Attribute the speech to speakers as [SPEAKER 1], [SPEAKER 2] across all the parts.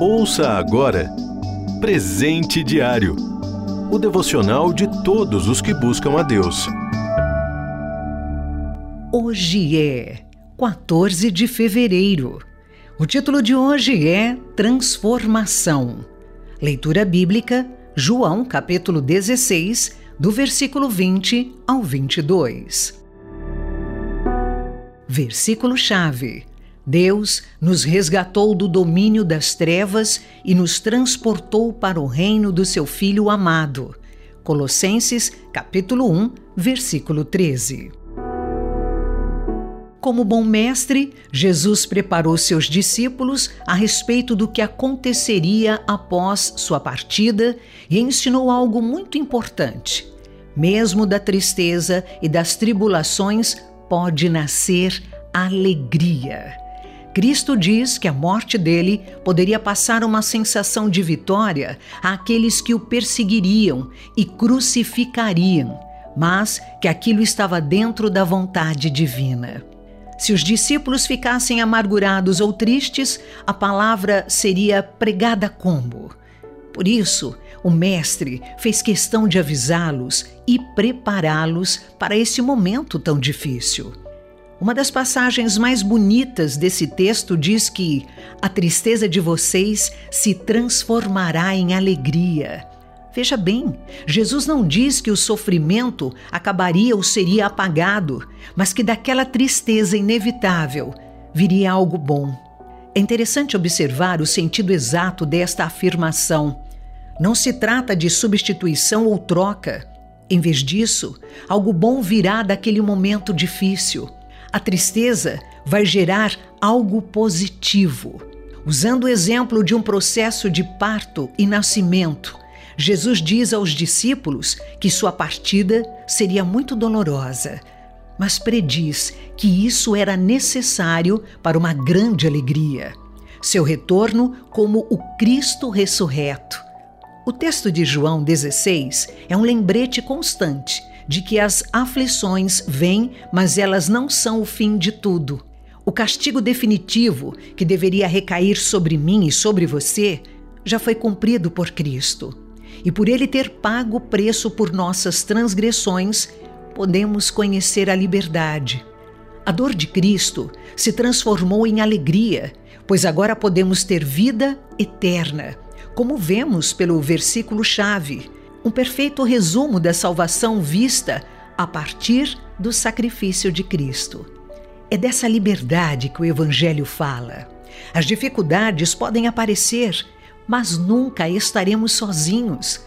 [SPEAKER 1] Ouça agora Presente Diário o devocional de todos os que buscam a Deus.
[SPEAKER 2] Hoje é 14 de fevereiro. O título de hoje é Transformação. Leitura bíblica, João capítulo 16, do versículo 20 ao 22. Versículo-chave. Deus nos resgatou do domínio das trevas e nos transportou para o reino do seu Filho amado. Colossenses, capítulo 1, versículo 13. Como bom mestre, Jesus preparou seus discípulos a respeito do que aconteceria após sua partida e ensinou algo muito importante. Mesmo da tristeza e das tribulações pode nascer alegria. Cristo diz que a morte dele poderia passar uma sensação de vitória àqueles que o perseguiriam e crucificariam, mas que aquilo estava dentro da vontade divina. Se os discípulos ficassem amargurados ou tristes, a palavra seria pregada como. Por isso, o Mestre fez questão de avisá-los e prepará-los para esse momento tão difícil. Uma das passagens mais bonitas desse texto diz que a tristeza de vocês se transformará em alegria. Veja bem, Jesus não diz que o sofrimento acabaria ou seria apagado, mas que daquela tristeza inevitável viria algo bom. É interessante observar o sentido exato desta afirmação. Não se trata de substituição ou troca. Em vez disso, algo bom virá daquele momento difícil. A tristeza vai gerar algo positivo. Usando o exemplo de um processo de parto e nascimento, Jesus diz aos discípulos que sua partida seria muito dolorosa, mas prediz que isso era necessário para uma grande alegria. Seu retorno como o Cristo ressurreto. O texto de João 16 é um lembrete constante de que as aflições vêm, mas elas não são o fim de tudo. O castigo definitivo que deveria recair sobre mim e sobre você já foi cumprido por Cristo. E por ele ter pago o preço por nossas transgressões, podemos conhecer a liberdade. A dor de Cristo se transformou em alegria, pois agora podemos ter vida eterna, como vemos pelo versículo-chave um perfeito resumo da salvação vista a partir do sacrifício de Cristo. É dessa liberdade que o Evangelho fala. As dificuldades podem aparecer, mas nunca estaremos sozinhos.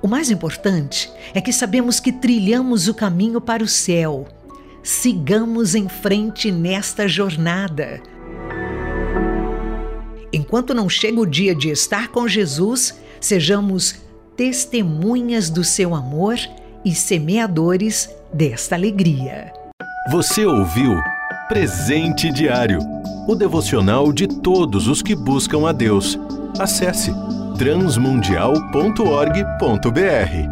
[SPEAKER 2] O mais importante é que sabemos que trilhamos o caminho para o céu. Sigamos em frente nesta jornada. Enquanto não chega o dia de estar com Jesus, sejamos testemunhas do seu amor e semeadores desta alegria.
[SPEAKER 1] Você ouviu Presente Diário o devocional de todos os que buscam a Deus. Acesse transmundial.org.br.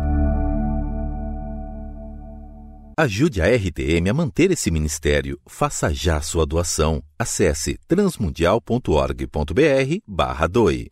[SPEAKER 3] Ajude a RTM a manter esse ministério. Faça já sua doação. Acesse transmundial.org.br/doe.